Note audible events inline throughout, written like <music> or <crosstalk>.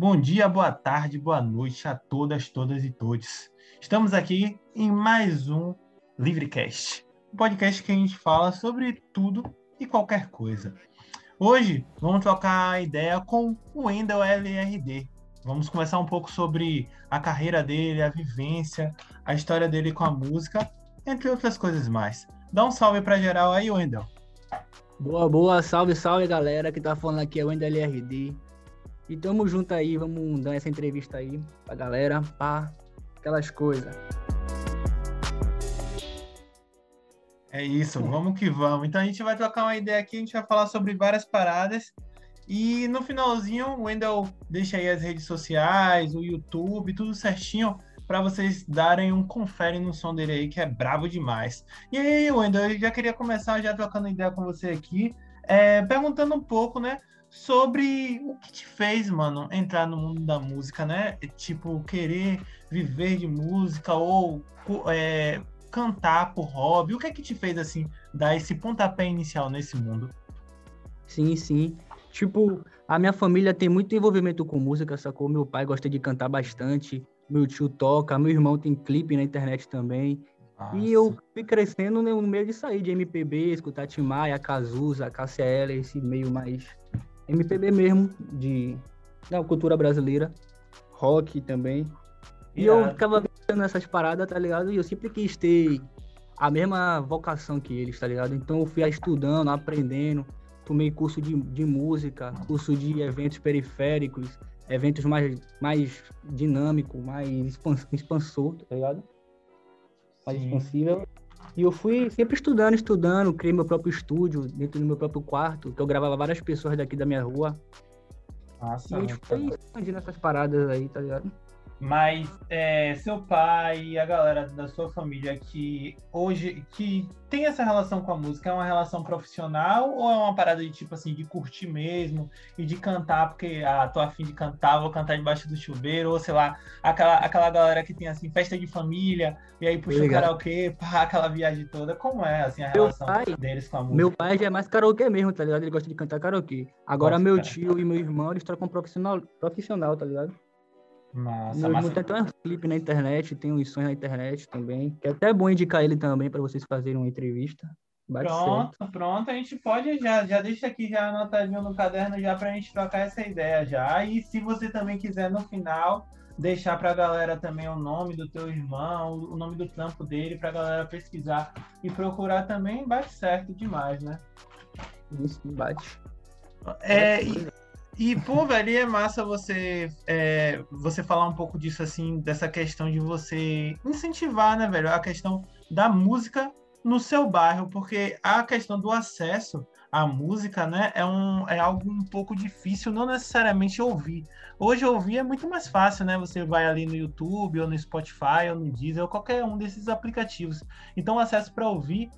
Bom dia, boa tarde, boa noite a todas, todas e todos. Estamos aqui em mais um Livrecast, um podcast que a gente fala sobre tudo e qualquer coisa. Hoje vamos trocar a ideia com o Wendel LRD. Vamos conversar um pouco sobre a carreira dele, a vivência, a história dele com a música, entre outras coisas mais. Dá um salve para geral aí, Wendel. Boa, boa, salve, salve galera que tá falando aqui é o Wendel LRD. E tamo junto aí, vamos dar essa entrevista aí pra galera, pá, aquelas coisas. É isso, vamos que vamos. Então a gente vai trocar uma ideia aqui, a gente vai falar sobre várias paradas. E no finalzinho, o Wendel deixa aí as redes sociais, o YouTube, tudo certinho para vocês darem um confere no som dele aí, que é bravo demais. E aí, Wendel, eu já queria começar já trocando ideia com você aqui, é, perguntando um pouco, né, sobre o que te fez, mano, entrar no mundo da música, né? Tipo, querer viver de música ou é, cantar por hobby. O que é que te fez, assim, dar esse pontapé inicial nesse mundo? Sim, sim. Tipo, a minha família tem muito envolvimento com música, sacou? Meu pai gosta de cantar bastante, meu tio toca, meu irmão tem clipe na internet também. Nossa. E eu fui crescendo no meio de sair de MPB, escutar Tim Maia, Cazuza, KCL, esse meio mais MPB mesmo, de da cultura brasileira, rock também. E yeah. eu ficava vendo essas paradas, tá ligado? E eu sempre quis ter a mesma vocação que eles, tá ligado? Então eu fui estudando, aprendendo, tomei curso de, de música, curso de eventos periféricos, eventos mais, mais dinâmico, mais expansor, tá ligado? Mais Sim. expansível. E eu fui sempre estudando, estudando, criei meu próprio estúdio dentro do meu próprio quarto, que eu gravava várias pessoas daqui da minha rua. Nossa, e a gente foi expandindo essas paradas aí, tá ligado? Mas é, seu pai e a galera da sua família que hoje que tem essa relação com a música é uma relação profissional ou é uma parada de tipo assim de curtir mesmo e de cantar porque ah, tô afim de cantar, vou cantar debaixo do chuveiro, ou sei lá, aquela, aquela galera que tem assim festa de família e aí puxa o karaokê, pá, aquela viagem toda. Como é assim a meu relação pai, deles com a música? Meu pai já é mais karaokê mesmo, tá ligado? Ele gosta de cantar karaokê. Agora Nossa, meu cara. tio e meu irmão, eles trocam profissional, profissional, tá ligado? Massa, massa. Tem um clipe na internet, tem uns sons na internet também. Que é até bom indicar ele também para vocês fazerem uma entrevista. Bate pronto, certo. pronto. A gente pode já, já deixa aqui já anotadinho no caderno já para a gente trocar essa ideia já. E se você também quiser no final deixar para a galera também o nome do teu irmão, o nome do trampo dele para a galera pesquisar e procurar também, bate certo demais, né? Isso, bate. É, e, e, pô, velho, é massa você, é, você falar um pouco disso, assim, dessa questão de você incentivar, né, velho, a questão da música no seu bairro, porque a questão do acesso à música, né, é, um, é algo um pouco difícil, não necessariamente ouvir. Hoje ouvir é muito mais fácil, né? Você vai ali no YouTube, ou no Spotify, ou no Deezer, ou qualquer um desses aplicativos. Então, o acesso para ouvir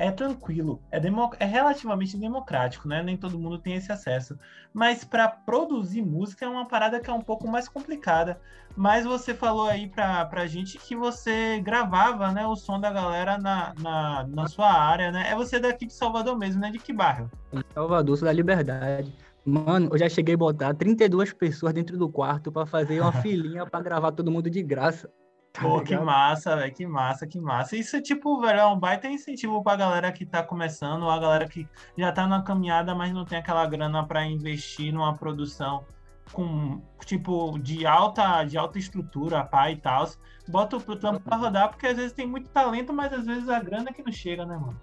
é tranquilo, é, é relativamente democrático, né? Nem todo mundo tem esse acesso. Mas para produzir música é uma parada que é um pouco mais complicada. Mas você falou aí pra, pra gente que você gravava né, o som da galera na, na, na sua área, né? É você daqui de Salvador mesmo, né? De que bairro? Salvador, sou da Liberdade. Mano, eu já cheguei a botar 32 pessoas dentro do quarto para fazer uma <laughs> filinha para gravar todo mundo de graça. Tá Pô, que massa, velho, que massa, que massa. Isso tipo, velho, é um baita incentivo pra galera que tá começando, ou a galera que já tá na caminhada, mas não tem aquela grana para investir numa produção com, tipo, de alta, de alta estrutura, pá e tal. Bota o trampo pra rodar, porque às vezes tem muito talento, mas às vezes a grana é que não chega, né, mano?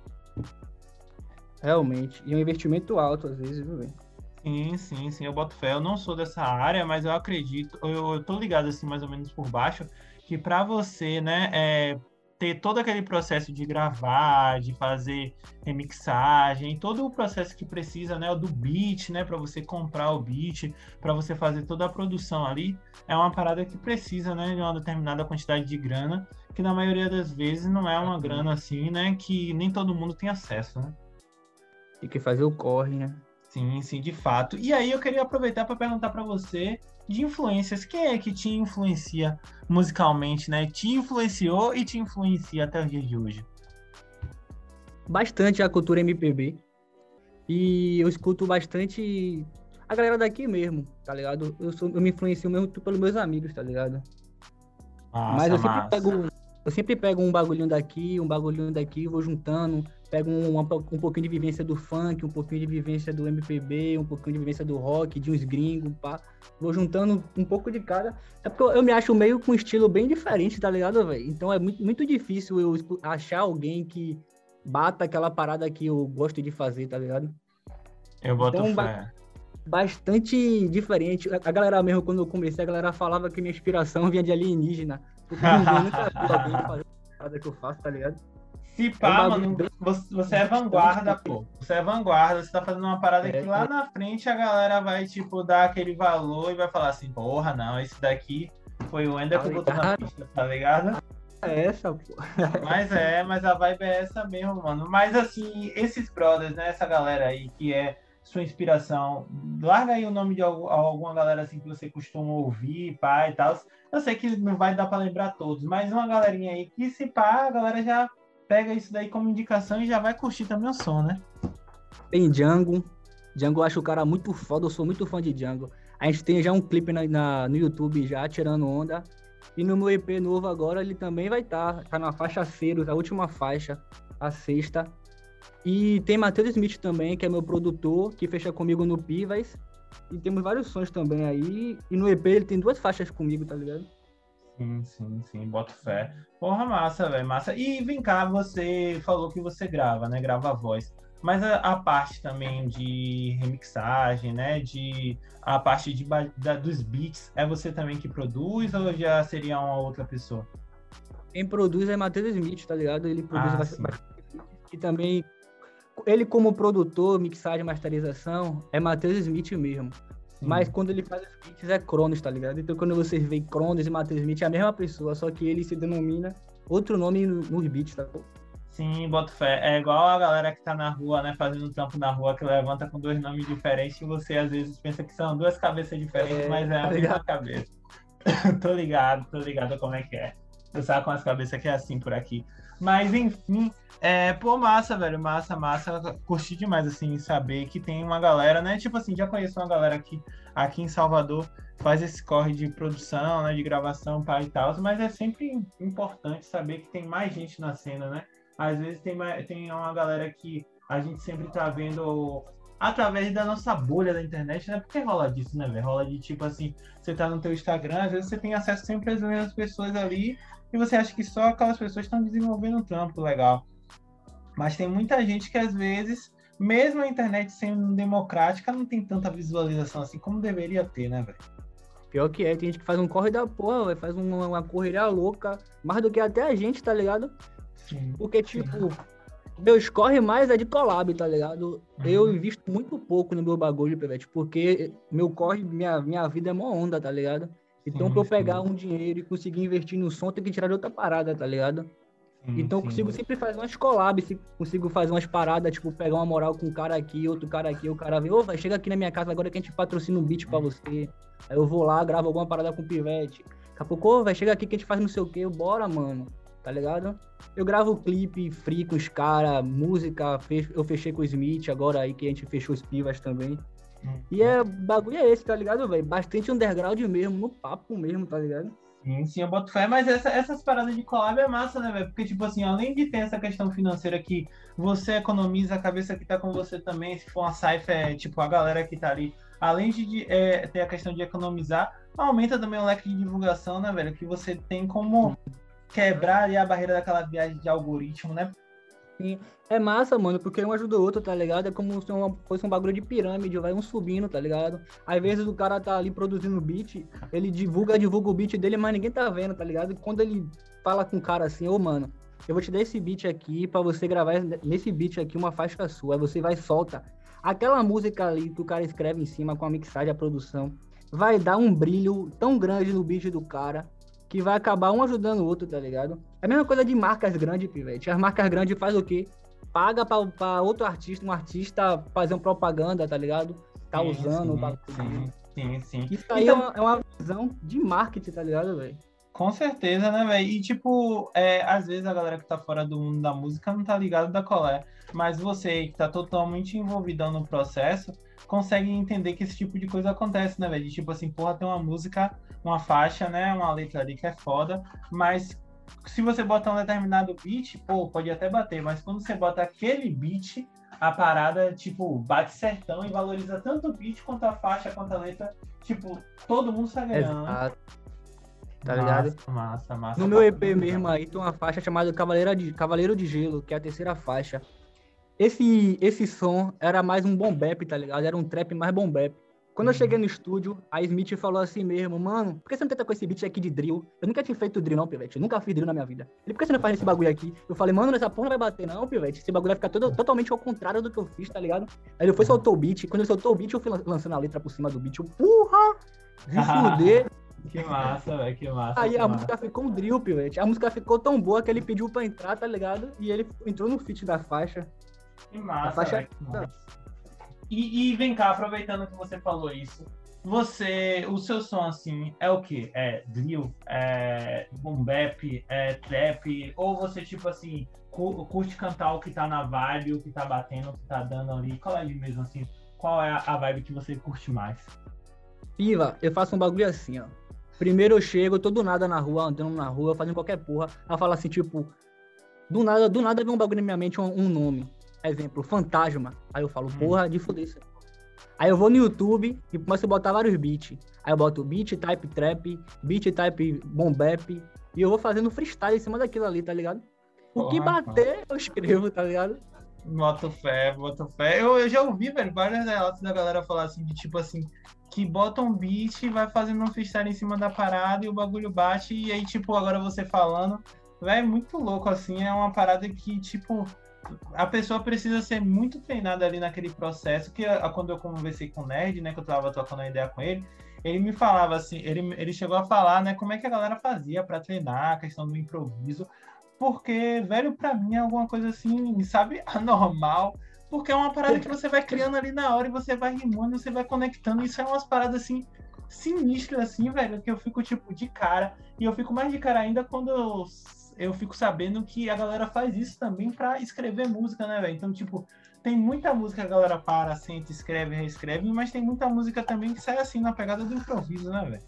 Realmente. E é um investimento alto, às vezes, viu, velho? Sim, sim, sim, eu boto fé. Eu não sou dessa área, mas eu acredito, eu, eu tô ligado assim, mais ou menos por baixo, que para você, né, é, ter todo aquele processo de gravar, de fazer remixagem, todo o processo que precisa, né, do beat, né, para você comprar o beat, para você fazer toda a produção ali, é uma parada que precisa, né, de uma determinada quantidade de grana, que na maioria das vezes não é uma grana assim, né, que nem todo mundo tem acesso, né? Tem que fazer o corre, né? Sim, sim, de fato. E aí eu queria aproveitar para perguntar para você de influências. Quem é que te influencia musicalmente, né? Te influenciou e te influencia até os dias de hoje? Bastante a cultura MPB. E eu escuto bastante a galera daqui mesmo, tá ligado? Eu, sou, eu me influencio mesmo pelos meus amigos, tá ligado? Nossa, Mas eu sempre pego eu sempre pego um bagulhinho daqui, um bagulhinho daqui, vou juntando, pego um, um, um, pouquinho de vivência do funk, um pouquinho de vivência do MPB, um pouquinho de vivência do rock, de uns gringos, pá. Vou juntando um pouco de cada. É porque eu, eu me acho meio com um estilo bem diferente, tá ligado, velho? Então é muito, muito difícil eu achar alguém que bata aquela parada que eu gosto de fazer, tá ligado? Eu boto então, fé. Bastante diferente. A galera mesmo, quando eu comecei, a galera falava que minha inspiração <laughs> vinha de alienígena. Porque ninguém nunca viu alguém fazer a parada que eu faço, tá ligado? Se pá, é mano, você é vanguarda, pô. Você é vanguarda, você tá fazendo uma parada é, que lá é. na frente a galera vai, tipo, dar aquele valor e vai falar assim, porra, não, esse daqui foi o Ender tá que botou na pista, tá ligado? É essa, pô. Mas é, mas a vibe é essa mesmo, mano. Mas assim, esses brothers, né, essa galera aí que é sua inspiração, larga aí o nome de alguma galera assim que você costuma ouvir, pai e tal. Eu sei que não vai dar para lembrar todos, mas uma galerinha aí que se pá, a galera já pega isso daí como indicação e já vai curtir também o som, né? Tem Django. Django eu acho o cara muito foda, eu sou muito fã de Django. A gente tem já um clipe na, na no YouTube já, tirando onda. E no meu EP novo agora ele também vai estar. Tá, tá na faixa Ceros, a última faixa, a sexta. E tem Matheus Smith também, que é meu produtor, que fecha comigo no Pivas. E temos vários sons também aí. E no EP ele tem duas faixas comigo, tá ligado? Sim, sim, sim, boto fé. Porra, massa, velho, massa. E vem cá, você falou que você grava, né? Grava a voz. Mas a, a, parte também de remixagem, né? De a parte de, da, dos beats, é você também que produz ou já seria uma outra pessoa? Quem produz é Matheus Smith, tá ligado? Ele produz ah, bastante. E também ele como produtor, mixagem, masterização, é Matheus Smith mesmo. Sim. Mas quando ele faz os beats é Cronos, tá ligado? Então quando vocês veem Cronos e Matheus Smith é a mesma pessoa, só que ele se denomina outro nome nos beats, tá? Sim, boto fé. É igual a galera que tá na rua, né, fazendo trampo na rua, que levanta com dois nomes diferentes e você às vezes pensa que são duas cabeças diferentes, é, mas é a tá mesma cabeça. <laughs> tô ligado, tô ligado como é que é. Eu sabe com as cabeças que é assim por aqui. Mas enfim, é, pô, massa, velho, massa, massa. Curti demais, assim, saber que tem uma galera, né? Tipo assim, já conheço uma galera que aqui em Salvador faz esse corre de produção, né? De gravação, pai e tal, mas é sempre importante saber que tem mais gente na cena, né? Às vezes tem, tem uma galera que a gente sempre tá vendo através da nossa bolha da internet, né? Porque rola disso, né, velho? Rola de tipo assim, você tá no teu Instagram, às vezes você tem acesso sempre às mesmas pessoas ali e você acha que só aquelas pessoas estão desenvolvendo um trampo legal. Mas tem muita gente que às vezes, mesmo a internet sendo democrática, não tem tanta visualização assim como deveria ter, né, velho? Pior que é, tem gente que faz um corre da porra, véio, faz uma, uma correria louca, mais do que até a gente, tá ligado? Sim. Porque, tipo, meus corre mais é de collab, tá ligado? Uhum. Eu invisto muito pouco no meu bagulho, Pivete, porque meu corre, minha, minha vida é mó onda, tá ligado? Então, sim, pra eu pegar sim. um dinheiro e conseguir investir no som, tem que tirar de outra parada, tá ligado? Sim, então, eu consigo sempre fazer umas collabs, consigo fazer umas paradas, tipo, pegar uma moral com um cara aqui, outro cara aqui, o cara vem, ô, vai, chega aqui na minha casa agora que a gente patrocina um beat pra você. Aí eu vou lá, gravo alguma parada com o Pivete. Daqui a pouco, vai, chega aqui que a gente faz não sei o quê, bora, mano tá ligado? Eu gravo clipe free com os caras, música, eu fechei com o Smith, agora aí que a gente fechou os Pivas também. E é bagulho é esse, tá ligado, velho? Bastante underground mesmo, no papo mesmo, tá ligado? Sim, sim, eu boto fé, mas essa, essas paradas de collab é massa, né, velho? Porque, tipo assim, além de ter essa questão financeira que você economiza a cabeça que tá com você também, se for uma saifa, é tipo a galera que tá ali, além de é, ter a questão de economizar, aumenta também o leque de divulgação, né, velho? Que você tem como quebrar a barreira daquela viagem de algoritmo, né? Sim. É massa, mano, porque um ajuda o outro, tá ligado? É como se uma, fosse um bagulho de pirâmide, vai um subindo, tá ligado? Às vezes o cara tá ali produzindo beat, ele divulga, divulga o beat dele, mas ninguém tá vendo, tá ligado? E quando ele fala com o cara assim, ô, oh, mano, eu vou te dar esse beat aqui para você gravar nesse beat aqui uma faixa sua, aí você vai solta. Aquela música ali que o cara escreve em cima com a mixagem, a produção, vai dar um brilho tão grande no beat do cara que vai acabar um ajudando o outro, tá ligado? É a mesma coisa de marcas grandes, pivete. As marcas grandes faz o quê? Paga pra, outro artista, um artista fazer uma propaganda, tá ligado? Tá sim, usando sim, o bagulho. Sim, sim, sim. Isso aí então... é, uma, é, uma, visão de marketing, tá ligado, velho? Com certeza, né, velho? E, tipo, é, às vezes a galera que tá fora do mundo da música não tá ligado da colé. Mas você que tá totalmente envolvido no processo, consegue entender que esse tipo de coisa acontece, né, velho? De, tipo assim, porra, tem uma música, uma faixa, né? Uma letra ali que é foda, mas se você botar um determinado beat, pô, pode até bater, mas quando você bota aquele beat, a parada, tipo, bate certão e valoriza tanto o beat quanto a faixa, quanto a letra. Tipo, todo mundo sai ganhando. Exato. Tá massa, ligado? Massa, massa. No meu EP mesmo aí tem uma faixa chamada Cavaleiro de, Cavaleiro de Gelo, que é a terceira faixa. Esse, esse som era mais um bom bap, tá ligado? Era um trap mais bom bap. Quando eu uhum. cheguei no estúdio, a Smith falou assim mesmo, mano, por que você não tenta com esse beat aqui de drill? Eu nunca tinha feito drill, não, Pivete. Eu nunca fiz drill na minha vida. Ele, por que você não faz esse bagulho aqui? Eu falei, mano, essa porra não vai bater, não, Pivete. Esse bagulho vai ficar todo, totalmente ao contrário do que eu fiz, tá ligado? Aí ele foi uhum. soltou o beat. Quando ele soltou o beat, eu fui lançando a letra por cima do beat. Eu, porra! De <laughs> fuder. Que massa, velho, que massa. Aí que a massa. música ficou um drill, Pivete. A música ficou tão boa que ele pediu pra entrar, tá ligado? E ele entrou no feat da faixa. Que massa, faixa... Massa. E, e vem cá, aproveitando que você falou isso, você, o seu som assim é o que? É drill, é boom bap, é trap, ou você tipo assim curte cantar o que tá na vibe, o que tá batendo, o que tá dando ali? Qual é mesmo assim? Qual é a vibe que você curte mais? Piva, eu faço um bagulho assim, ó. Primeiro eu chego, tô do nada na rua, andando na rua, fazendo qualquer porra. Ela fala assim, tipo, do nada, do nada vem um bagulho na minha mente, um, um nome. Exemplo, fantasma. Aí eu falo, hum. porra, de foder isso. Aí eu vou no YouTube e começo a botar vários beats. Aí eu boto beat type trap, beat type boom bap, e eu vou fazendo freestyle em cima daquilo ali, tá ligado? O Porra, que bater, eu escrevo, tá ligado? Boto fé, boto fé. Eu, eu já ouvi, velho, vários relatos da galera falar assim, de tipo assim, que bota um beat e vai fazendo um freestyle em cima da parada e o bagulho bate, e aí, tipo, agora você falando, velho, é muito louco, assim, é uma parada que, tipo, a pessoa precisa ser muito treinada ali naquele processo, que quando eu conversei com o Nerd, né, que eu tava trocando uma ideia com ele, ele me falava assim, ele, ele chegou a falar, né, como é que a galera fazia para treinar a questão do improviso, porque, velho, para mim é alguma coisa assim, sabe, <laughs> anormal, porque é uma parada que você vai criando ali na hora e você vai rimando, você vai conectando, isso é umas paradas assim, sinistras assim, velho, que eu fico tipo de cara, e eu fico mais de cara ainda quando eu eu fico sabendo que a galera faz isso também para escrever música, né, velho? Então, tipo, tem muita música que a galera para, senta, escreve, reescreve, mas tem muita música também que sai assim na pegada do improviso, né, velho?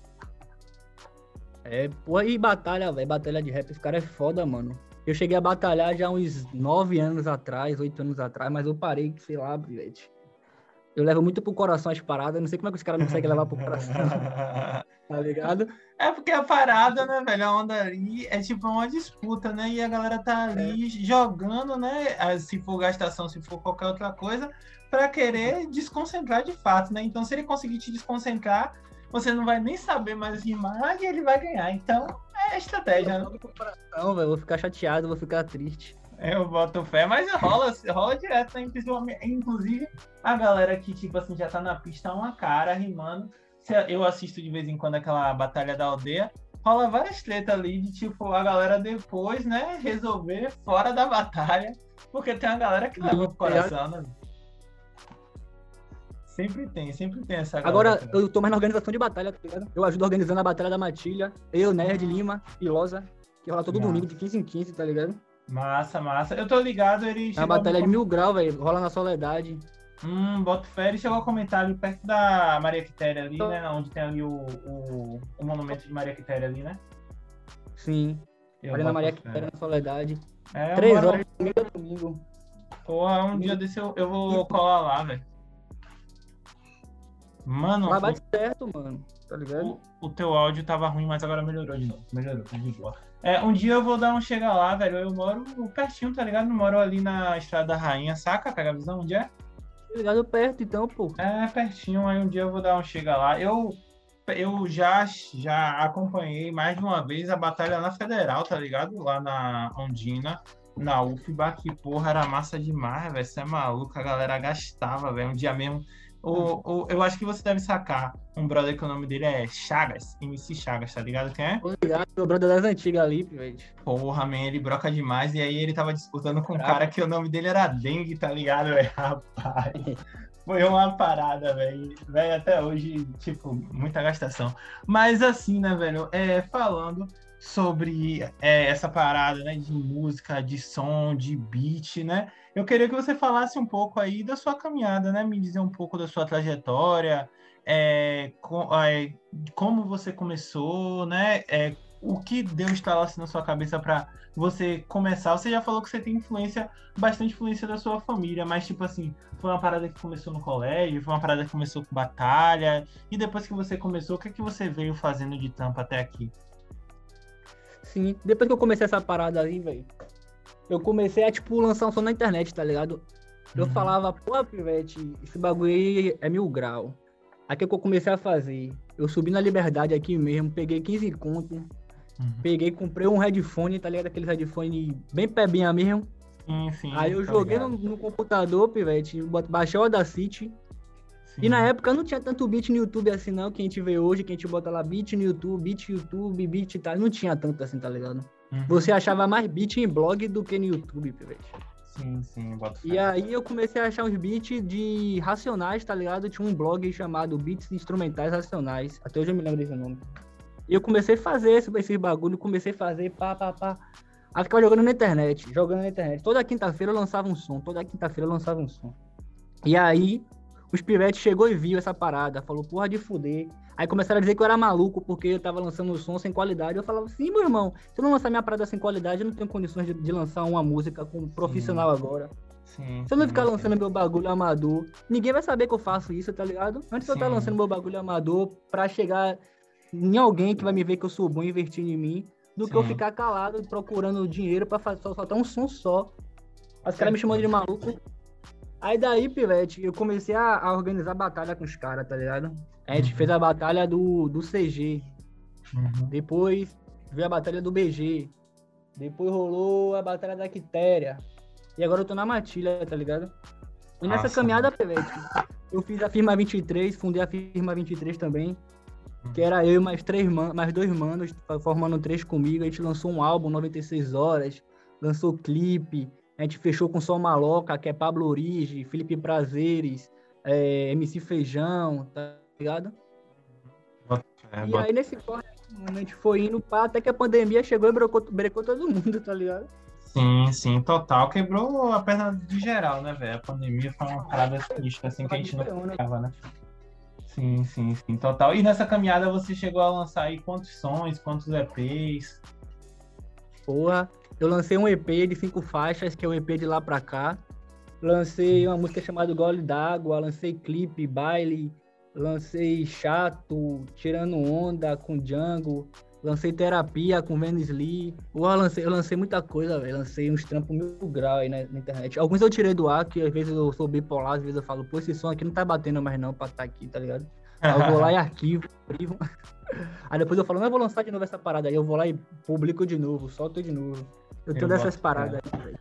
É, pô, e batalha, velho, batalha de rap, esse cara é foda, mano. Eu cheguei a batalhar já uns nove anos atrás, oito anos atrás, mas eu parei, sei lá, velho. Eu levo muito pro coração as paradas, não sei como é que os caras não conseguem levar pro coração. <laughs> tá ligado? É porque a parada, né, velho, a onda ali é tipo uma disputa, né? E a galera tá ali é. jogando, né? Se for gastação, se for qualquer outra coisa, para querer desconcentrar de fato, né? Então, se ele conseguir te desconcentrar, você não vai nem saber mais rimar e ele vai ganhar. Então, é estratégia, né? Não, velho, vou ficar chateado, vou ficar triste. Eu boto fé, mas rola, rola direto, né? Inclusive, a galera que, tipo assim, já tá na pista uma cara rimando eu assisto de vez em quando aquela Batalha da Aldeia, rola várias tretas ali de tipo a galera depois, né, resolver fora da batalha, porque tem uma galera que leva pro coração, né? Sempre tem, sempre tem essa galera. Agora, eu tô mais na organização de batalha, tá ligado? Eu ajudo organizando a Batalha da Matilha, eu, Nerd, Lima e Loza, que rola todo massa. domingo de 15 em 15, tá ligado? Massa, massa. Eu tô ligado, ele. É uma batalha de mil graus, velho. Rola na Soledade. Hum, boto fé. Ele chegou a comentar ali perto da Maria Quitéria ali, né? Onde tem ali o, o, o monumento de Maria Quitéria ali, né? Sim. Eu ali na Maria Quitéria, na Soledade. É, Três horas de domingo a domingo. Porra, um dia desse eu, eu vou colar lá, velho. Mano. Mas bate certo, mano. Tá ligado? O, o, teu áudio tava ruim, mas agora melhorou de novo. Melhorou, tá de boa. É, um dia eu vou dar um chega lá, velho. Eu moro pertinho, tá ligado? Eu moro ali na Estrada da Rainha, saca? Pega a visão onde é? Ligado perto, então, pô. É, pertinho, aí um dia eu vou dar um chega lá. Eu, eu já, já acompanhei mais de uma vez a batalha na Federal, tá ligado? Lá na Ondina, na UFBA, que porra, era massa demais, velho. Você é maluco, a galera gastava, velho. Um dia mesmo o, o, eu acho que você deve sacar um brother que o nome dele é Chagas, MC Chagas, tá ligado quem é? Obrigado, meu brother das antigas ali, velho. Porra, man, ele broca demais. E aí ele tava disputando com um cara que o nome dele era Dengue, tá ligado, <laughs> velho? Rapaz. Foi uma parada, velho. Velho, até hoje, tipo, muita gastação. Mas assim, né, velho? É, falando sobre é, essa parada né, de música, de som, de beat, né? Eu queria que você falasse um pouco aí da sua caminhada, né? Me dizer um pouco da sua trajetória, é, com, é, como você começou, né? É, o que Deus estava assim na sua cabeça para você começar? Você já falou que você tem influência, bastante influência da sua família, mas tipo assim, foi uma parada que começou no colégio, foi uma parada que começou com batalha, e depois que você começou, o que é que você veio fazendo de tampa até aqui? Sim, depois que eu comecei essa parada aí, velho, eu comecei a, tipo, lançar um som na internet, tá ligado? Eu uhum. falava, pô, Pivete, esse bagulho aí é mil grau. Aí que eu comecei a fazer. Eu subi na Liberdade aqui mesmo, peguei 15 conto, uhum. peguei, comprei um headphone, tá ligado? Aqueles headphone bem pebinha mesmo. Sim, sim. Aí eu joguei no, no, computador, Pivete, baixei o Audacity, Sim. E na época não tinha tanto beat no YouTube assim, não, que a gente vê hoje, que a gente bota lá beat no YouTube, beat YouTube, beat e tal. Não tinha tanto assim, tá ligado? Uhum. Você achava mais beat em blog do que no YouTube, velho. Sim, sim, bota E aí eu comecei a achar uns beats de racionais, tá ligado? Tinha um blog chamado Beats Instrumentais Racionais. Até hoje eu me lembro desse nome. E eu comecei a fazer esse, esse bagulho, comecei a fazer pá, pá, pá. Aí ficava jogando na internet, jogando na internet. Toda quinta-feira eu lançava um som, toda quinta-feira eu lançava um som. E aí os pivetes chegou e viu essa parada, falou, porra de fuder. Aí começaram a dizer que eu era maluco porque eu tava lançando o som sem qualidade. Eu falava, sim, meu irmão, se eu não lançar minha parada sem qualidade, eu não tenho condições de, de lançar uma música com um profissional sim. agora. Sim, se eu não ficar sim, lançando meu bagulho amador, ninguém vai saber que eu faço isso, tá ligado? Antes de eu estar lançando meu bagulho amador pra chegar em alguém que vai me ver que eu sou bom investindo em mim, do que eu ficar calado procurando dinheiro pra fazer, só soltar um som só. Os caras me chamando de maluco. Aí daí, Pivete, eu comecei a, a organizar batalha com os caras, tá ligado? A gente uhum. fez a batalha do, do CG. Uhum. Depois veio a batalha do BG. Depois rolou a batalha da Quitéria. E agora eu tô na Matilha, tá ligado? E nessa Nossa, caminhada, Pivete, eu fiz a firma 23, fundei a firma 23 também. Que era eu e mais, três man mais dois manos, formando três comigo. A gente lançou um álbum, 96 horas, lançou clipe, a gente fechou com Sol Maloca, que é Pablo Origi, Felipe Prazeres, é, MC Feijão, tá ligado? É, e aí nesse corte, a gente foi indo pra, até que a pandemia chegou e brecou, brecou todo mundo, tá ligado? Sim, sim, total. Quebrou a perna de geral, né, velho? A pandemia foi uma parada triste, assim, que a gente não ficava, né? Sim, sim, sim, total. E nessa caminhada você chegou a lançar aí quantos sons, quantos EPs? Porra, eu lancei um EP de cinco faixas, que é o EP de lá pra cá. Lancei uma música chamada Gole d'Água, lancei clipe, baile, lancei Chato, Tirando Onda com Django, lancei Terapia com Venice Lee. Eu lancei, eu lancei muita coisa, velho. Lancei uns trampos mil grau aí na, na, internet. Alguns eu tirei do ar, que às vezes eu sou bipolar, às vezes eu falo, pô, esse som aqui não tá batendo mais não pra estar tá aqui, tá ligado? Aí eu vou lá e <laughs> arquivo, arquivo. Aí depois eu falo, não, eu vou lançar de novo essa parada aí. Eu vou lá e publico de novo, solto de novo. Eu tenho dessas paradas aí,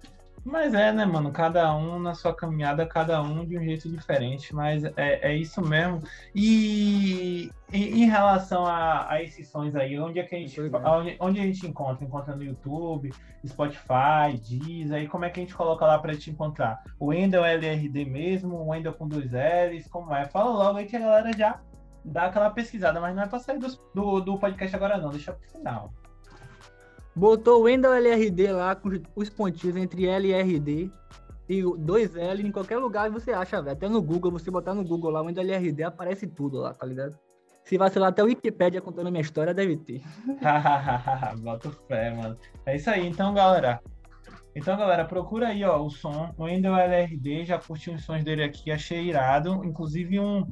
Mas é, né, mano? Cada um na sua caminhada, cada um de um jeito diferente, mas é, é isso mesmo. E, e em relação a, a, esses sons aí, onde é que a gente, onde, onde, a gente encontra? Encontra no YouTube, Spotify, Deezer, aí como é que a gente coloca lá pra te encontrar? O Wendel LRD mesmo, o Wendel com dois L's, como é? Fala logo aí que a galera já dá aquela pesquisada, mas não é pra sair do, do, do podcast agora não, deixa pro final. Botou o Wendel LRD lá com os pontinhos entre L e RD. E dois L em qualquer lugar você acha, velho. Até no Google, você botar no Google lá, Wendel LRD, aparece tudo lá, tá ligado? Se vacilar até o Wikipedia contando minha história, deve ter. <laughs> Bota fé, mano. É isso aí, então, galera. Então, galera, procura aí, ó, o som. O Wendel LRD, já curti os sons dele aqui, achei irado. Inclusive, um,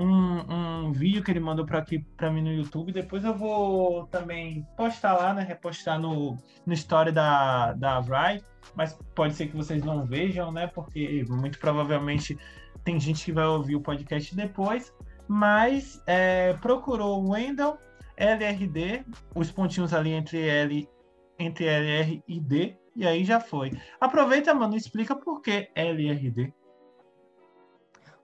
um, um vídeo que ele mandou para aqui para mim no YouTube. Depois eu vou também postar lá, né? Repostar no, no story da, da Vry. Mas pode ser que vocês não vejam, né? Porque muito provavelmente tem gente que vai ouvir o podcast depois. Mas é, procurou o Wendell LRD, os pontinhos ali entre L, entre LR e D, e aí já foi. Aproveita, mano, explica por que LRD.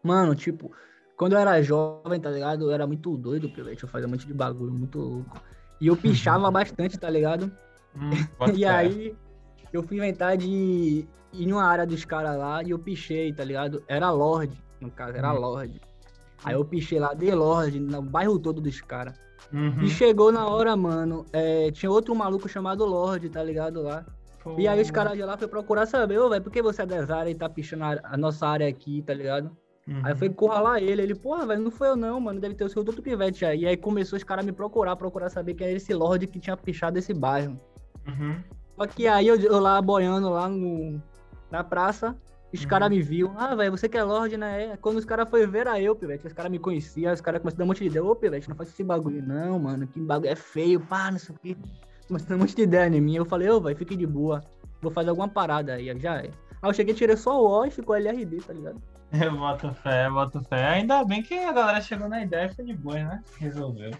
Mano, tipo, quando eu era jovem, tá ligado? Eu era muito doido, Pilete. Eu fazia um monte de bagulho, muito louco. E eu pichava bastante, tá ligado? Hum, <laughs> e aí, eu fui inventar de ir em uma área dos caras lá e eu pichei, tá ligado? Era Lorde, no caso, era hum. Lorde. Aí eu pichei lá The Lorde, no bairro todo dos caras. Uhum. E chegou na hora, mano, é, tinha outro maluco chamado Lorde, tá ligado lá? Pô. E aí os caras de lá foi procurar saber, ô, velho, por que você é dessa área e tá pichando a, a nossa área aqui, tá ligado? Uhum. Aí foi lá ele, ele, porra, velho, não foi eu não, mano, deve ter o seu outro pivete aí. E aí começou os caras a me procurar, procurar saber quem era esse Lorde que tinha pichado esse bairro. Uhum. Só que aí eu, eu lá boiando lá no, na praça, os uhum. caras me viu. Ah, velho, você que é Lorde, né? É. Quando os caras foram ver, era eu, pivete. Os caras me conheciam, os caras começaram a dar um monte de ideia. Ô, pivete, não faz esse bagulho, não, mano. Que bagulho é feio, pá, não sei o quê. Começando um monte de ideia em mim. Eu falei, ô, velho, fique de boa. Vou fazer alguma parada aí, já é. Aí eu cheguei, tirei só o O e ficou LRD, tá ligado? <laughs> Eu boto fé, boto fé. Ainda bem que a galera chegou na ideia e foi de boa, né? Resolveu.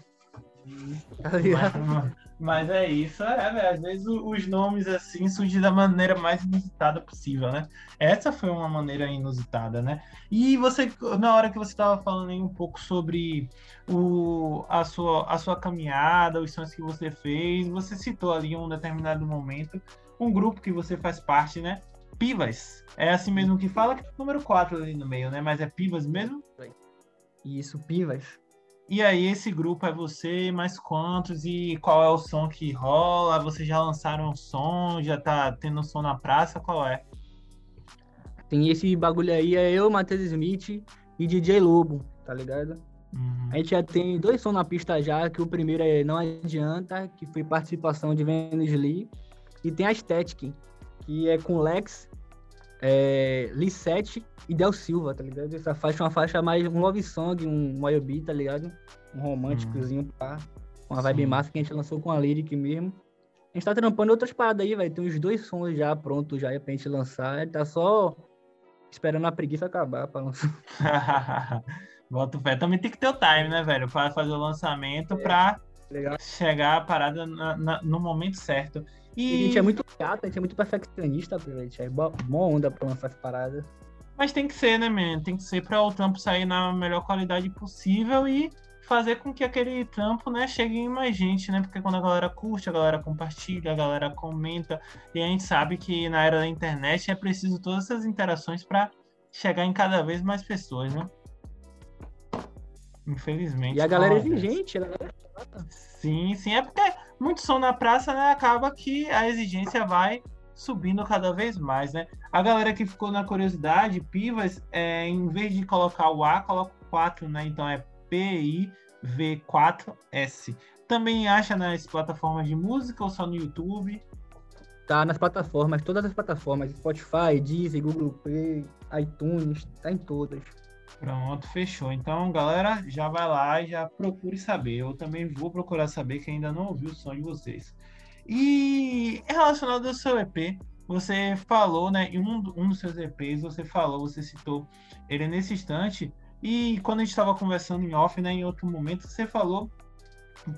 Mas, mas, é isso, é, véio, às vezes os nomes assim surgem da maneira mais inusitada possível, né? Essa foi uma maneira inusitada, né? E você, na hora que você estava falando aí um pouco sobre o, a, sua, a sua caminhada, os sonhos que você fez, você citou ali em um determinado momento um grupo que você faz parte, né? Pivas. É assim mesmo que fala, que é o número 4 ali no meio, né? Mas é Pivas mesmo? Isso, Pivas. E aí, esse grupo é você, mais quantos? E qual é o som que rola? Vocês já lançaram o som? Já tá tendo som na praça? Qual é? Tem esse bagulho aí, é eu, Matheus Smith e DJ Lobo, tá ligado? Uhum. A gente já tem dois sons na pista já, que o primeiro é Não Adianta, que foi participação de Venus Lee. E tem a Static, que é com Lex, é, Lissette e Del Silva, tá ligado? Essa faixa é uma faixa mais um love song, um YB, tá ligado? Um românticozinho, hum. pá. Uma vibe Sim. massa que a gente lançou com a Lyric mesmo. A gente tá trampando outras paradas aí, vai. Tem uns dois sons já prontos já pra gente lançar. Ele tá só esperando a preguiça acabar pra lançar. <laughs> Bota fé. Também tem que ter o time, né, velho? Pra fazer o lançamento é. pra Legal. chegar a parada na, na, no momento certo. E... a gente é muito chato, a gente é muito perfeccionista, a gente é boa onda pra lançar as paradas. Mas tem que ser, né, man? Tem que ser pra o trampo sair na melhor qualidade possível e fazer com que aquele trampo, né, chegue em mais gente, né? Porque quando a galera curte, a galera compartilha, a galera comenta, e a gente sabe que na era da internet é preciso todas essas interações para chegar em cada vez mais pessoas, né? Infelizmente. E a galera é exigente, né? Sim, sim. É porque muito som na praça, né? Acaba que a exigência vai subindo cada vez mais, né? A galera que ficou na curiosidade, Pivas, é, em vez de colocar o A, coloca o 4, né? Então é P-I-V-4-S. Também acha nas plataformas de música ou só no YouTube? Tá nas plataformas, todas as plataformas, Spotify, Deezer, Google Play, iTunes, tá em todas. Pronto, fechou. Então, galera, já vai lá e já procure saber. Eu também vou procurar saber que ainda não ouviu o som de vocês. E relacionado ao seu EP, você falou, né? Em um, um dos seus EPs, você falou, você citou ele nesse instante. E quando a gente estava conversando em off, né? Em outro momento, você falou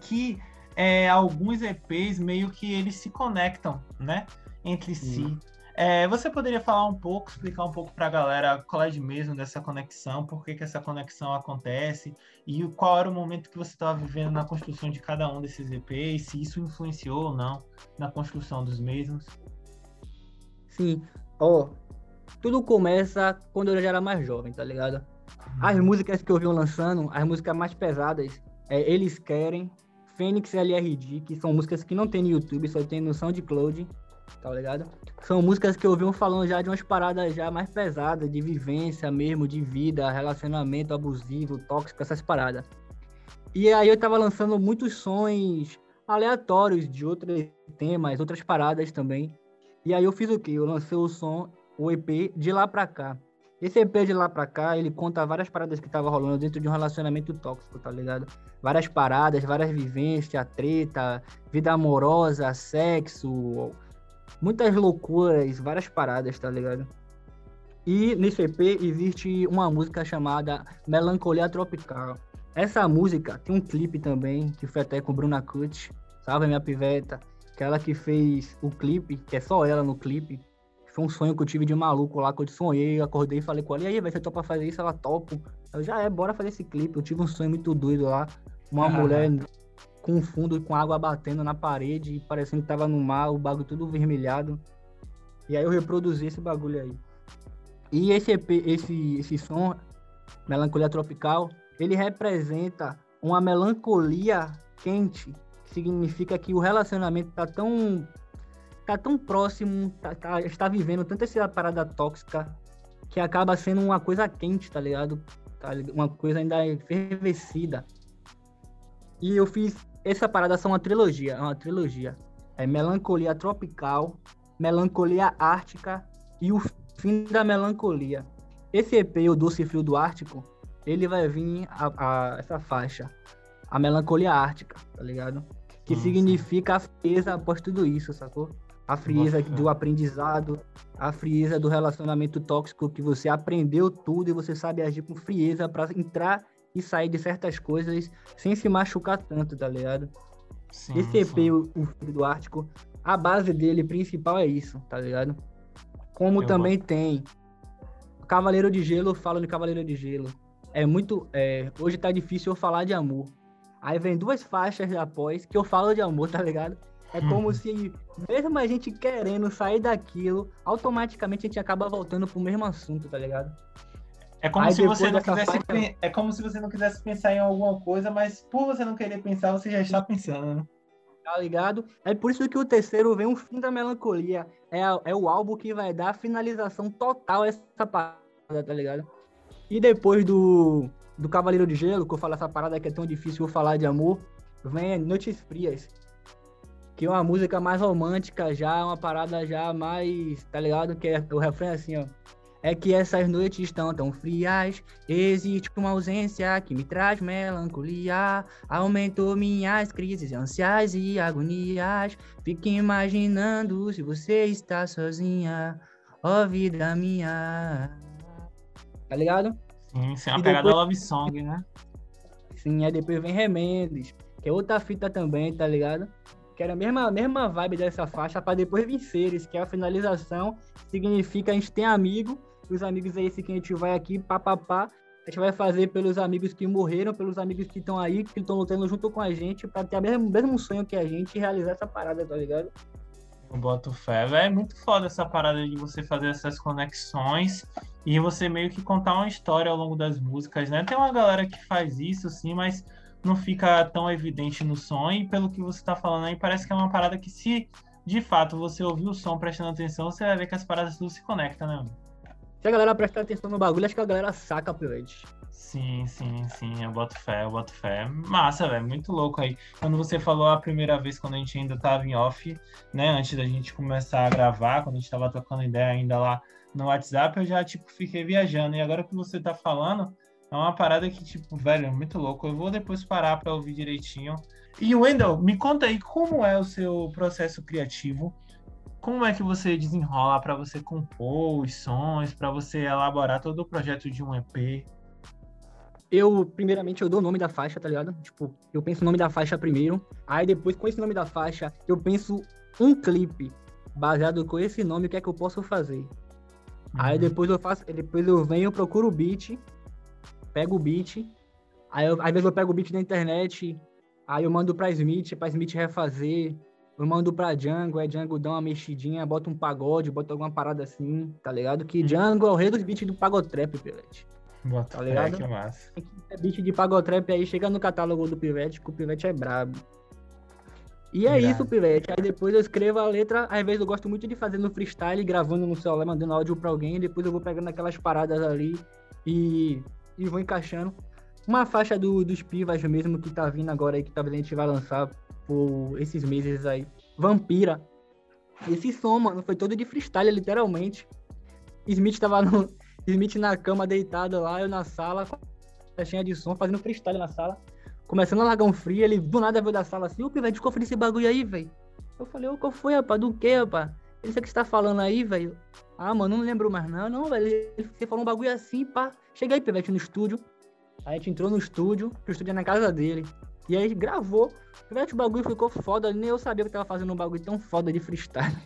que é, alguns EPs meio que eles se conectam, né? Entre si. É, você poderia falar um pouco, explicar um pouco para a galera qual é de mesmo dessa conexão, por que, que essa conexão acontece e qual era o momento que você estava vivendo na construção de cada um desses EPs, se isso influenciou ou não na construção dos mesmos? Sim, ó, oh, tudo começa quando eu já era mais jovem, tá ligado? As uhum. músicas que eu vinha lançando, as músicas mais pesadas, é, eles querem, Fênix LRD, que são músicas que não tem no YouTube, só tem no SoundCloud tá ligado? São músicas que eu vi falando já de umas paradas já mais pesadas, de vivência mesmo, de vida, relacionamento abusivo, tóxico, essas paradas. E aí eu tava lançando muitos sons aleatórios de outros temas, outras paradas também. E aí eu fiz o quê? Eu lancei o som, o EP de lá pra cá. Esse EP de lá pra cá, ele conta várias paradas que tava rolando dentro de um relacionamento tóxico, tá ligado? Várias paradas, várias vivências, treta, vida amorosa, sexo, muitas loucuras, várias paradas, tá ligado? E nesse EP existe uma música chamada Melancolia Tropical. Essa música tem um clipe também, que foi até com Bruna Kut, sabe, minha piveta? Aquela que fez o clipe, que é só ela no clipe. Foi um sonho que eu tive de maluco lá, que eu sonhei, acordei e falei com ela, e aí, vai ser topa fazer isso? Ela topo. Eu já é, bora fazer esse clipe. Eu tive um sonho muito doido lá. Uma ah. mulher com fundo com água batendo na parede, parecendo que tava no mar, o bagulho tudo vermelhado. E aí eu reproduzi esse bagulho aí. E esse EP, esse, esse som, Melancolia Tropical, ele representa uma melancolia quente, que significa que o relacionamento tá tão tá tão próximo, tá, tá, está vivendo tanta essa parada tóxica que acaba sendo uma coisa quente, tá ligado? Tá, uma coisa ainda efervescida. E eu fiz essa parada são uma trilogia, é uma trilogia. É Melancolia Tropical, Melancolia Ártica e o Fim da Melancolia. Esse EP, o Doce Frio do Ártico, ele vai vir a, a essa faixa, a Melancolia Ártica, tá ligado? Que hum, significa a frieza após tudo isso, sacou? A frieza do aprendizado, a frieza do relacionamento tóxico que você aprendeu tudo e você sabe agir com frieza para entrar e sair de certas coisas sem se machucar tanto, tá ligado? Sim, Esse EP, sim. o, o do Ártico, a base dele principal é isso, tá ligado? Como eu também tem Cavaleiro de Gelo, eu falo de Cavaleiro de Gelo. É muito. É, hoje tá difícil eu falar de amor. Aí vem duas faixas após que eu falo de amor, tá ligado? É como uhum. <laughs> se, mesmo a gente querendo sair daquilo, automaticamente a gente acaba voltando pro mesmo assunto, tá ligado? É como Aí se você não quisesse. Faixa... É como se você não quisesse pensar em alguma coisa, mas por você não querer pensar, você já está pensando, né? Tá ligado? É por isso que o terceiro vem o fim da melancolia. É, é o álbum que vai dar a finalização total a essa parada, tá ligado? E depois do, do Cavaleiro de Gelo, que eu falo essa parada que é tão difícil eu falar de amor, vem Noites Frias que é uma música mais romântica já, uma parada já mais, tá ligado? Que é, o refrão é assim, ó. É que essas noites estão tão frias, existe uma ausência que me traz melancolia, aumentou minhas crises ansias e agonias. Fique imaginando se você está sozinha, ó oh, vida minha. Tá ligado? Sim, é uma e pegada depois... love song, né? Sim, aí depois vem Remendes, que é outra fita também, tá ligado? que era a mesma, mesma vibe dessa faixa, para depois venceres, que é a finalização, significa a gente tem amigo, os amigos é esse que a gente vai aqui, papapá, a gente vai fazer pelos amigos que morreram, pelos amigos que estão aí, que estão lutando junto com a gente, para ter o mesmo, mesmo sonho que a gente e realizar essa parada, tá ligado? Eu boto fé, velho. É muito foda essa parada de você fazer essas conexões e você meio que contar uma história ao longo das músicas, né? Tem uma galera que faz isso, sim, mas não fica tão evidente no som. E pelo que você está falando aí, parece que é uma parada que, se de fato você ouvir o som prestando atenção, você vai ver que as paradas tudo se conectam, né? Se a galera prestar atenção no bagulho, acho que a galera saca Pivete. Sim, sim, sim, eu boto fé, eu boto fé. Massa, velho, muito louco aí. Quando você falou a primeira vez, quando a gente ainda tava em off, né, antes da gente começar a gravar, quando a gente tava trocando ideia ainda lá no WhatsApp, eu já, tipo, fiquei viajando. E agora que você tá falando, é uma parada que, tipo, velho, é muito louco. Eu vou depois parar para ouvir direitinho. E, Wendel, me conta aí como é o seu processo criativo. Como é que você desenrola para você compor os sons, para você elaborar todo o projeto de um EP? Eu, primeiramente, eu dou o nome da faixa, tá ligado? Tipo, eu penso o nome da faixa primeiro. Aí depois, com esse nome da faixa, eu penso um clipe baseado com esse nome, o que é que eu posso fazer. Uhum. Aí depois eu faço, depois eu venho, procuro o beat, pego o beat, aí eu, às vezes eu pego o beat da internet, aí eu mando pra Smith, pra Smith refazer, eu mando pra Django, aí Django dá uma mexidinha, bota um pagode, bota alguma parada assim, tá ligado? Que Django é o rei dos beats do pagotrap, Pivete. Bota tá ligado? que massa. É beat de pagotrap aí, chega no catálogo do Pivete, que o Pivete é brabo. E é isso, Pivete. Aí depois eu escrevo a letra. Às vezes eu gosto muito de fazer no freestyle, gravando no celular, mandando áudio pra alguém. Depois eu vou pegando aquelas paradas ali e e vou encaixando. Uma faixa do, dos Pivas mesmo que tá vindo agora aí, que talvez a gente vai lançar por esses meses aí. Vampira. Esse som, mano, foi todo de freestyle, literalmente. Smith tava no. Smith na cama, deitado lá, eu na sala, caixinha de som, fazendo freestyle na sala. Começando a largar um frio, ele do nada veio da sala assim, ô Pivete, qual foi esse bagulho aí, velho? Eu falei, ô, qual foi, rapaz? Do que, rapaz? Ele disse que você tá falando aí, velho. Ah, mano, não lembro mais não. Não, velho. Você falou um bagulho assim, pá. Cheguei aí, Pivete, no estúdio. Aí a gente entrou no estúdio, o estúdio é na casa dele. E aí gravou. Pivete, o bagulho ficou foda. Nem eu sabia que tava fazendo um bagulho tão foda de freestyle.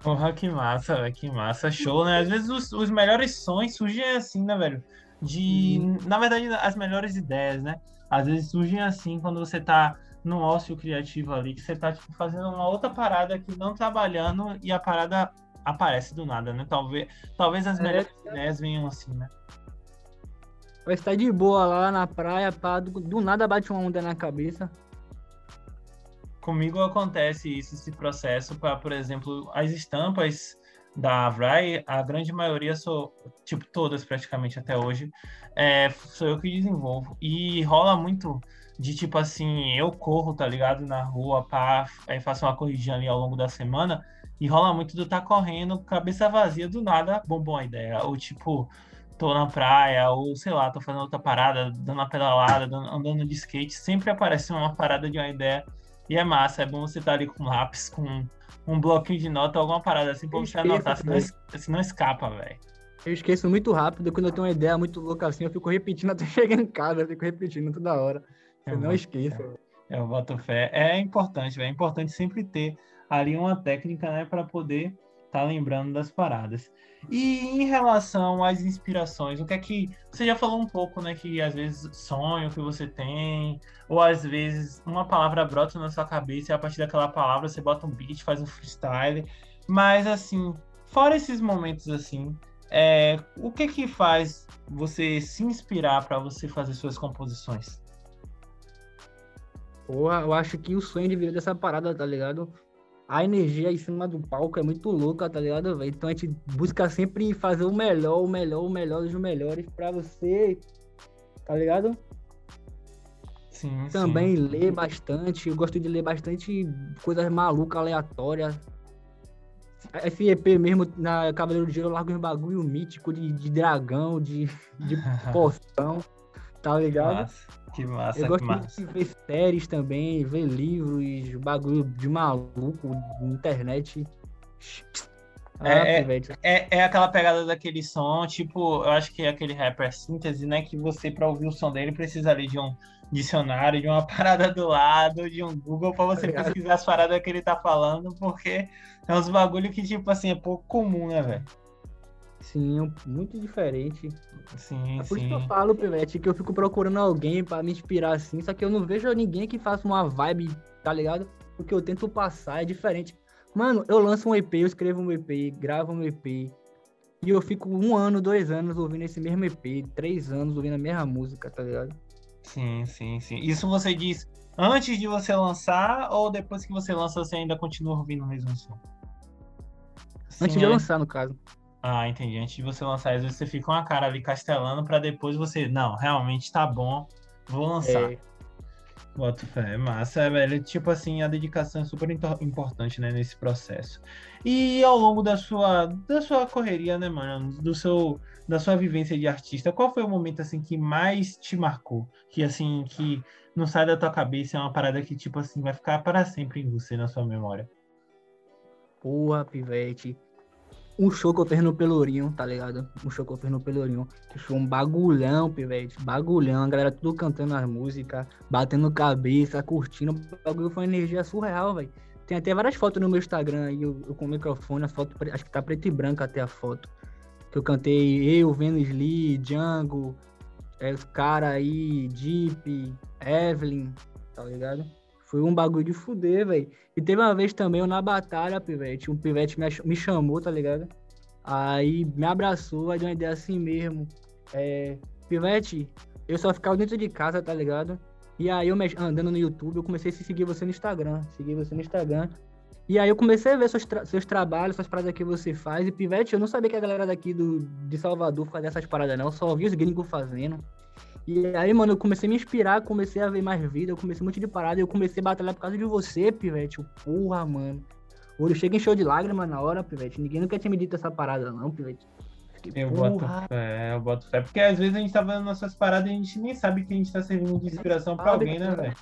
Porra, que massa, velho. Que massa. Show, né? Às vezes os, os melhores sons surgem assim, né, velho? De. Hum. Na verdade, as melhores ideias, né? Às vezes surgem assim quando você tá no ócio criativo ali, que você tá tipo, fazendo uma outra parada que não trabalhando e a parada aparece do nada, né? Talvez, talvez as é. melhores é, ideias venham assim, né? Vai estar de boa lá na praia, pá, do, do nada bate uma onda na cabeça. Comigo acontece isso, esse processo para, por exemplo, as estampas da Avrai, a grande maioria sou, tipo, todas praticamente até hoje, é, sou eu que desenvolvo. E rola muito de tipo assim, eu corro, tá ligado? Na rua, pá, aí faço uma corridinha ali ao longo da semana, e rola muito do tá correndo, cabeça vazia, do nada, bom, boa ideia. Ou tipo, tô na praia, ou sei lá, tô fazendo outra parada, dando uma pedalada, andando de skate, sempre aparece uma parada de uma ideia. E é massa, é bom você estar tá ali com lápis, com um bloquinho de nota, alguma parada assim pra você anotar, senão, senão escapa, velho. Eu esqueço muito rápido, quando eu tenho uma ideia muito louca assim, eu fico repetindo até <laughs> chegar em casa, eu fico repetindo toda hora. Eu, eu não esqueço. É, eu boto fé. É importante, é importante sempre ter ali uma técnica, né, para poder estar tá lembrando das paradas. E em relação às inspirações, o que é que você já falou um pouco, né, que às vezes sonho que você tem, ou às vezes uma palavra brota na sua cabeça e a partir daquela palavra você bota um beat, faz um freestyle. Mas assim, fora esses momentos assim, é, o que que faz você se inspirar para você fazer suas composições? Porra, eu acho que o sonho de vida dessa parada, tá ligado? A energia em cima do palco é muito louca, tá ligado, velho? Então a gente busca sempre fazer o melhor, o melhor, o melhor dos melhores pra você, tá ligado? Sim, Também sim. ler bastante, eu gosto de ler bastante coisas malucas, aleatórias. Esse EP mesmo, na Cavaleiro de Gelo, eu largo um bagulho mítico de, de dragão, de, de <laughs> poção, tá ligado? Nossa. Que massa, eu gosto massa. de ver séries também, ver livros, bagulho de maluco, internet. Ah, é, é, é, é, aquela pegada daquele som, tipo, eu acho que é aquele rapper síntese, né? Que você, para ouvir o som dele, precisa ali de um dicionário, de uma <laughs> parada do lado, de um Google para você tá pesquisar as paradas que ele tá falando, porque é uns bagulho que, tipo assim, é pouco comum, né, velho? Sim, muito diferente. Sim, é por sim. isso que eu falo, Pivete, que eu fico procurando alguém para me inspirar assim, só que eu não vejo ninguém que faça uma vibe, tá ligado? Porque eu tento passar, é diferente. Mano, eu lanço um EP, eu escrevo um EP, gravo um EP, e eu fico um ano, dois anos ouvindo esse mesmo EP, três anos ouvindo a mesma música, tá ligado? Sim, sim, sim. Isso você diz antes de você lançar ou depois que você lança você ainda continua ouvindo o mesmo som? Antes de é... lançar, no caso. Ah, entendi. Antes de você lançar, às vezes você fica uma cara ali castelando para depois você, não, realmente tá bom, vou lançar. É. Boto fé, é massa, é, velho. Tipo assim, a dedicação é super importante, né, nesse processo. E ao longo da sua, da sua correria, né, mano, do seu, da sua vivência de artista, qual foi o momento, assim, que mais te marcou? Que, assim, que não sai da tua cabeça, é uma parada que, tipo assim, vai ficar para sempre em você, na sua memória? Porra, pivete um show que eu fiz no Pelourinho, tá ligado? Um show que eu fiz no Pelourinho. Que foi um bagulhão, pivete. Bagulhão. A galera tudo cantando as músicas, batendo cabeça, curtindo. O bagulho foi uma energia surreal, velho. Tem até várias fotos no meu Instagram aí, eu, eu com o microfone, as fotos, acho que tá preto e branco até a foto. Que eu cantei eu, Venus Lee, Django, é, os caras aí, Deep, Evelyn, tá ligado? Foi um bagulho de fuder, velho. E teve uma vez também, eu na batalha, pivete, um pivete me, me chamou, tá ligado? Aí me abraçou, aí deu uma ideia assim mesmo. É, pivete, eu só ficava dentro de casa, tá ligado? E aí eu andando no YouTube, eu comecei a seguir você no Instagram. Seguir você no Instagram. E aí eu comecei a ver seus, tra seus trabalhos, suas paradas que você faz. E Pivete, eu não sabia que a galera daqui do, de Salvador fazia essas paradas, não. Eu só vi os gringos fazendo. E aí, mano, eu comecei a me inspirar, comecei a ver mais vida, eu comecei um monte de parada, eu comecei a batalhar por causa de você, Pivete. Porra, mano. O olho chega em show de lágrimas na hora, Pivete. Ninguém nunca tinha me dito essa parada, não, Pivete. Fiquei, eu boto fé, eu boto fé. Porque às vezes a gente tá vendo nossas paradas e a gente nem sabe que a gente tá servindo de inspiração pra alguém, né, velho?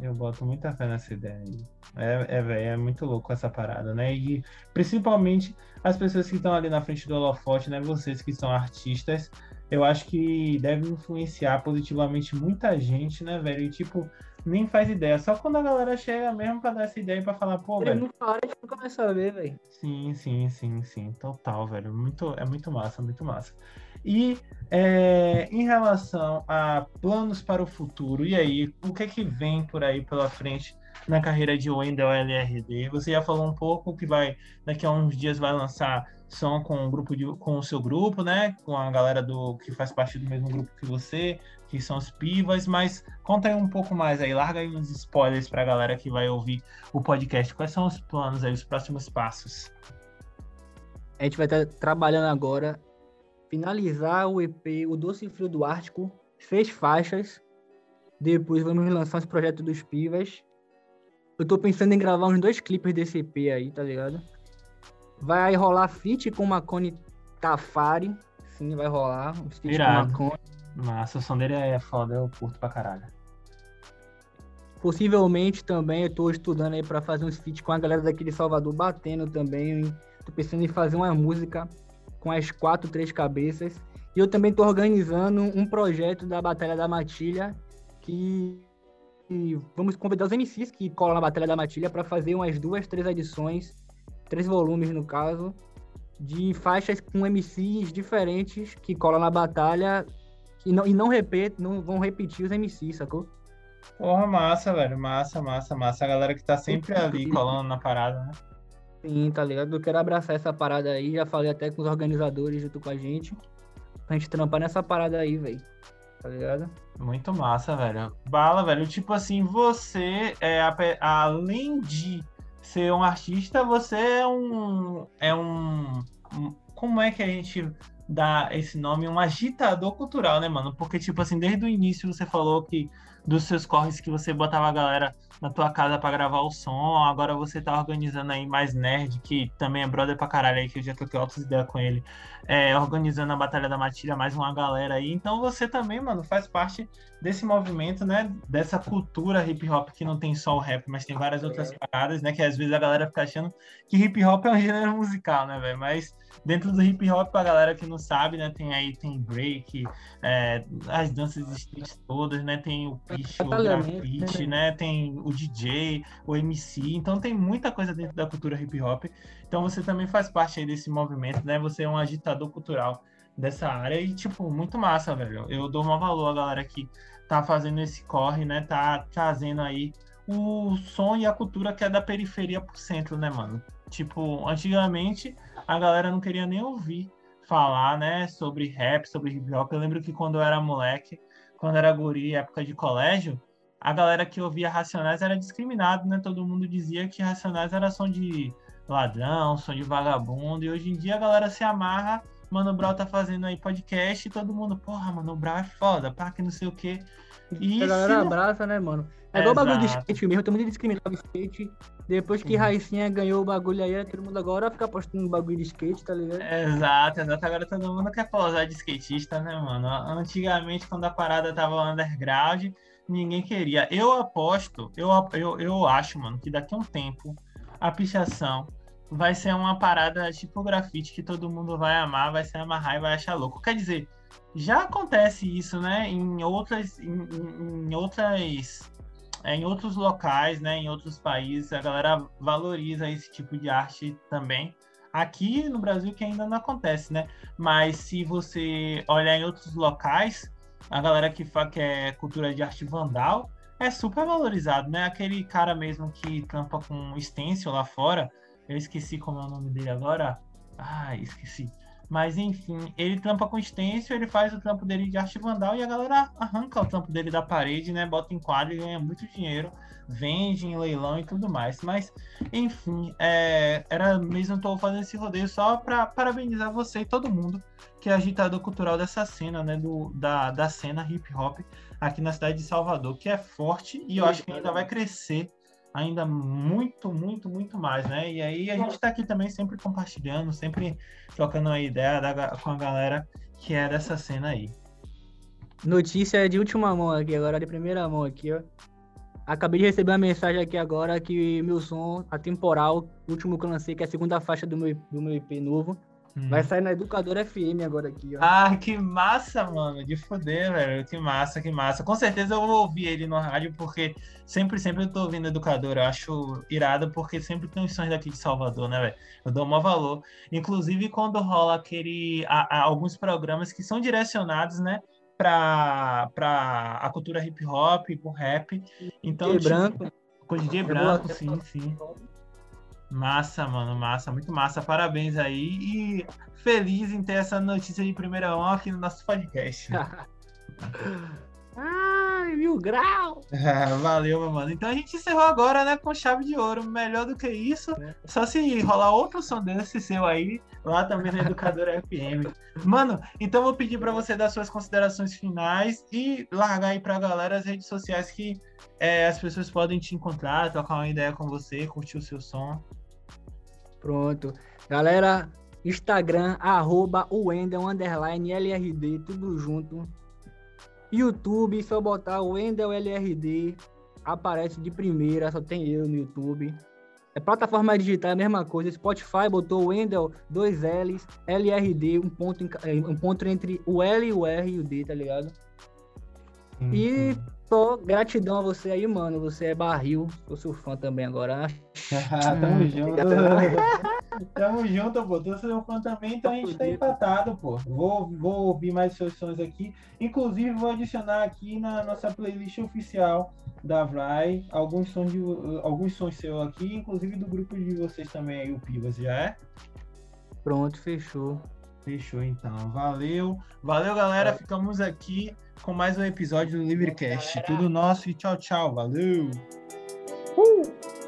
Eu boto muita fé nessa ideia aí. É, é, velho, é muito louco essa parada, né? E principalmente as pessoas que estão ali na frente do holofote, né? Vocês que são artistas, eu acho que deve influenciar positivamente muita gente, né, velho? E, tipo, nem faz ideia. Só quando a galera chega mesmo pra dar essa ideia pra falar, pô, Ele velho. não fala, a gente nunca vai saber, velho. Sim, sim, sim, sim. Total, velho. Muito, é muito massa, muito massa. E é, em relação a planos para o futuro, e aí, o que é que vem por aí pela frente na carreira de Wendel LRD? Você já falou um pouco que vai, daqui a uns dias vai lançar som com o grupo de, com o seu grupo, né? Com a galera do que faz parte do mesmo grupo que você, que são os Pivas, mas conta aí um pouco mais aí, larga aí uns spoilers para a galera que vai ouvir o podcast. Quais são os planos aí, os próximos passos? A gente vai estar trabalhando agora finalizar o EP O Doce Frio do Ártico, seis faixas. Depois vamos lançar esse projeto dos Pivas. Eu tô pensando em gravar uns dois clipes desse EP aí, tá ligado? Vai rolar feat com Macone Tafari. Sim, vai rolar. Um feat com Macone. Massa, o som dele é foda, eu curto pra caralho. Possivelmente também eu tô estudando aí pra fazer uns feat com a galera daqui de Salvador, batendo também. Tô pensando em fazer uma música com as quatro, três cabeças. E eu também tô organizando um projeto da Batalha da Matilha, que e vamos convidar os MCs que colam na Batalha da Matilha para fazer umas duas, três edições três volumes no caso, de faixas com MCs diferentes que colam na batalha e não, e não, repet, não vão repetir os MCs, sacou? Porra, massa, velho. Massa, massa, massa. A galera que tá sempre ali colando na parada, né? Sim, tá ligado? Eu quero abraçar essa parada aí. Já falei até com os organizadores junto com a gente. Pra gente trampar nessa parada aí, velho. Tá ligado? Muito massa, velho. Bala, velho. Tipo assim, você, é, além de ser um artista, você é um. É um. Como é que a gente dá esse nome? Um agitador cultural, né, mano? Porque, tipo assim, desde o início você falou que dos seus corres que você botava a galera na tua casa para gravar o som, agora você tá organizando aí mais nerd, que também é brother pra caralho aí, que eu já troquei outras ideias com ele, é, organizando a Batalha da Matilha, mais uma galera aí. Então você também, mano, faz parte desse movimento, né? Dessa cultura hip hop que não tem só o rap, mas tem várias outras é. paradas, né? Que às vezes a galera fica achando que hip hop é um gênero musical, né, velho? Mas dentro do hip hop, pra galera que não sabe, né? Tem aí, tem break, é, as danças street todas, né? Tem o picho, o grafite, né? Tem o DJ, o MC. Então tem muita coisa dentro da cultura hip hop. Então você também faz parte aí desse movimento, né? Você é um agitador cultural dessa área e, tipo, muito massa, velho. Eu dou um valor à galera que tá fazendo esse corre, né? Tá trazendo aí o som e a cultura que é da periferia pro centro, né, mano? Tipo, antigamente a galera não queria nem ouvir falar, né, sobre rap, sobre hip hop. Eu lembro que quando eu era moleque, quando era guri, época de colégio, a galera que ouvia Racionais era discriminado, né? Todo mundo dizia que Racionais era som de ladrão, som de vagabundo, e hoje em dia a galera se amarra Mano Brown tá fazendo aí podcast e todo mundo, porra, Mano Brown é foda, pá, que não sei o quê. E a galera se... abraça, né, mano? É igual o bagulho de skate mesmo, todo mundo discriminava o skate. Depois que uhum. Raicinha ganhou o bagulho aí, todo mundo agora fica postando bagulho de skate, tá ligado? Exato, exato. Agora todo mundo quer posar de skatista, né, mano? Antigamente, quando a parada tava underground, ninguém queria. Eu aposto, eu, eu, eu acho, mano, que daqui a um tempo a pichação vai ser uma parada tipo grafite que todo mundo vai amar, vai se amarrar e vai achar louco. Quer dizer, já acontece isso, né? Em outras, em, em outras, é, em outros locais, né? Em outros países, a galera valoriza esse tipo de arte também. Aqui no Brasil que ainda não acontece, né? Mas se você olhar em outros locais, a galera que fala que é cultura de arte vandal é super valorizado, né? Aquele cara mesmo que campa com stencil lá fora, eu esqueci como é o nome dele agora. Ah, esqueci. Mas enfim, ele trampa com stencil, ele faz o trampo dele de arte vandal e a galera arranca o trampo dele da parede, né? Bota em quadro e ganha muito dinheiro, vende em leilão e tudo mais. Mas, enfim, é, era mesmo tô fazendo esse rodeio só para parabenizar você e todo mundo que é agitador cultural dessa cena, né? Do, da, da cena hip hop aqui na cidade de Salvador, que é forte e eu acho que ainda vai crescer ainda muito, muito, muito mais, né? E aí a gente está aqui também sempre compartilhando, sempre trocando a ideia da, com a galera que é dessa cena aí. Notícia de última mão aqui, agora de primeira mão aqui, ó. Acabei de receber uma mensagem aqui agora que meu som, atemporal, último que eu lancei, que é a segunda faixa do meu, do meu EP novo, Hum. Vai sair na Educadora FM agora aqui, ó. Ah, que massa, mano. De foder, velho. Que massa, que massa. Com certeza eu vou ouvir ele no rádio, porque sempre, sempre eu tô ouvindo Educadora. Eu acho irado, porque sempre tem os sons daqui de Salvador, né, velho? Eu dou maior valor. Inclusive, quando rola aquele. Alguns programas que são direcionados, né? Pra, pra a cultura hip hop, pro rap. Então, DJ tipo, branco. Com DJ branco, sim, sim. Massa, mano, massa, muito massa. Parabéns aí e feliz em ter essa notícia de primeira mão aqui no nosso podcast. <laughs> Ai, mil grau! <laughs> valeu, meu mano. Então a gente encerrou agora, né, com chave de ouro. Melhor do que isso, é. só se rolar outro som desse seu aí, lá também na Educadora <laughs> FM. Mano, então vou pedir para você dar suas considerações finais e largar aí pra galera as redes sociais que é, as pessoas podem te encontrar, trocar uma ideia com você, curtir o seu som. Pronto. Galera, Instagram, arroba Wendel, underline, LRD, tudo junto. YouTube, só botar o Wendel LRD, aparece de primeira, só tem eu no YouTube. É plataforma digital, é a mesma coisa. Spotify botou Wendel, dois L's, LRD, um ponto, é, um ponto entre o L, o R e o D, tá ligado? Uhum. E só gratidão a você aí, mano. Você é barril. Sou seu fã também agora. <laughs> Tamo junto. <laughs> Tamo junto, pô. Tô seu fã também, então a gente tá empatado, pô. Vou, vou ouvir mais seus sons aqui. Inclusive, vou adicionar aqui na nossa playlist oficial da Vry alguns sons, de, alguns sons seus aqui, inclusive do grupo de vocês também aí, o Pivas, já é? Pronto, fechou. Fechou então. Valeu. Valeu, galera. Ficamos aqui com mais um episódio do Libricast. Tudo nosso e tchau, tchau. Valeu! Uh!